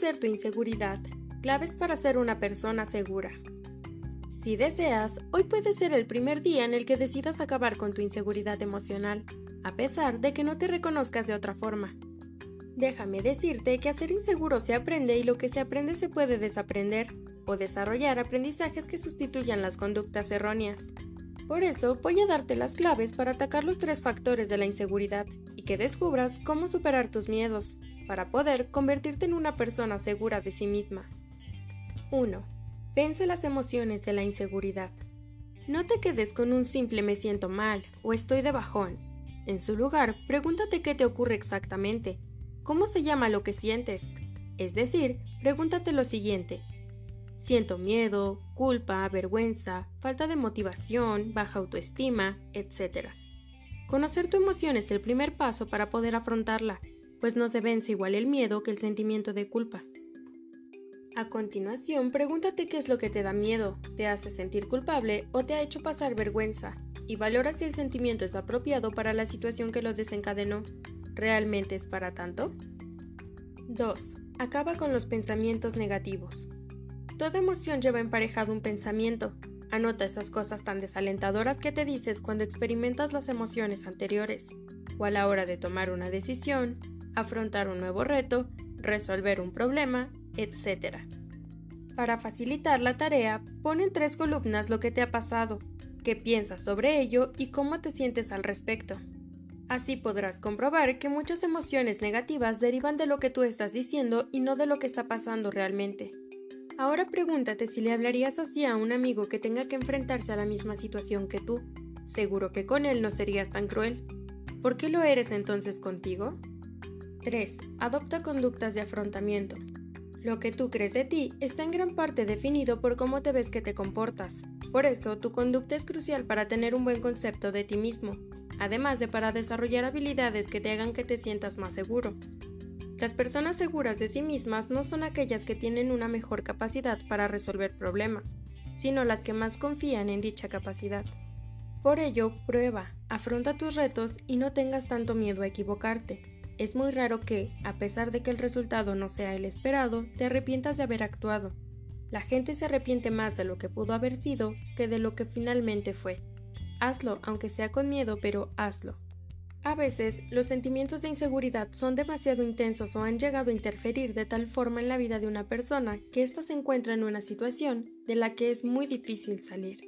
tu inseguridad. Claves para ser una persona segura. Si deseas, hoy puede ser el primer día en el que decidas acabar con tu inseguridad emocional, a pesar de que no te reconozcas de otra forma. Déjame decirte que a ser inseguro se aprende y lo que se aprende se puede desaprender o desarrollar aprendizajes que sustituyan las conductas erróneas. Por eso voy a darte las claves para atacar los tres factores de la inseguridad y que descubras cómo superar tus miedos, para poder convertirte en una persona segura de sí misma. 1. Vence las emociones de la inseguridad. No te quedes con un simple me siento mal o estoy de bajón. En su lugar, pregúntate qué te ocurre exactamente, cómo se llama lo que sientes. Es decir, pregúntate lo siguiente, Siento miedo, culpa, vergüenza, falta de motivación, baja autoestima, etc. Conocer tu emoción es el primer paso para poder afrontarla, pues no se vence igual el miedo que el sentimiento de culpa. A continuación, pregúntate qué es lo que te da miedo, te hace sentir culpable o te ha hecho pasar vergüenza, y valora si el sentimiento es apropiado para la situación que lo desencadenó. ¿Realmente es para tanto? 2. Acaba con los pensamientos negativos. Toda emoción lleva emparejado un pensamiento. Anota esas cosas tan desalentadoras que te dices cuando experimentas las emociones anteriores, o a la hora de tomar una decisión, afrontar un nuevo reto, resolver un problema, etc. Para facilitar la tarea, pon en tres columnas lo que te ha pasado, qué piensas sobre ello y cómo te sientes al respecto. Así podrás comprobar que muchas emociones negativas derivan de lo que tú estás diciendo y no de lo que está pasando realmente. Ahora pregúntate si le hablarías así a un amigo que tenga que enfrentarse a la misma situación que tú. Seguro que con él no serías tan cruel. ¿Por qué lo eres entonces contigo? 3. Adopta conductas de afrontamiento. Lo que tú crees de ti está en gran parte definido por cómo te ves que te comportas. Por eso, tu conducta es crucial para tener un buen concepto de ti mismo, además de para desarrollar habilidades que te hagan que te sientas más seguro. Las personas seguras de sí mismas no son aquellas que tienen una mejor capacidad para resolver problemas, sino las que más confían en dicha capacidad. Por ello, prueba, afronta tus retos y no tengas tanto miedo a equivocarte. Es muy raro que, a pesar de que el resultado no sea el esperado, te arrepientas de haber actuado. La gente se arrepiente más de lo que pudo haber sido que de lo que finalmente fue. Hazlo, aunque sea con miedo, pero hazlo. A veces, los sentimientos de inseguridad son demasiado intensos o han llegado a interferir de tal forma en la vida de una persona que ésta se encuentra en una situación de la que es muy difícil salir.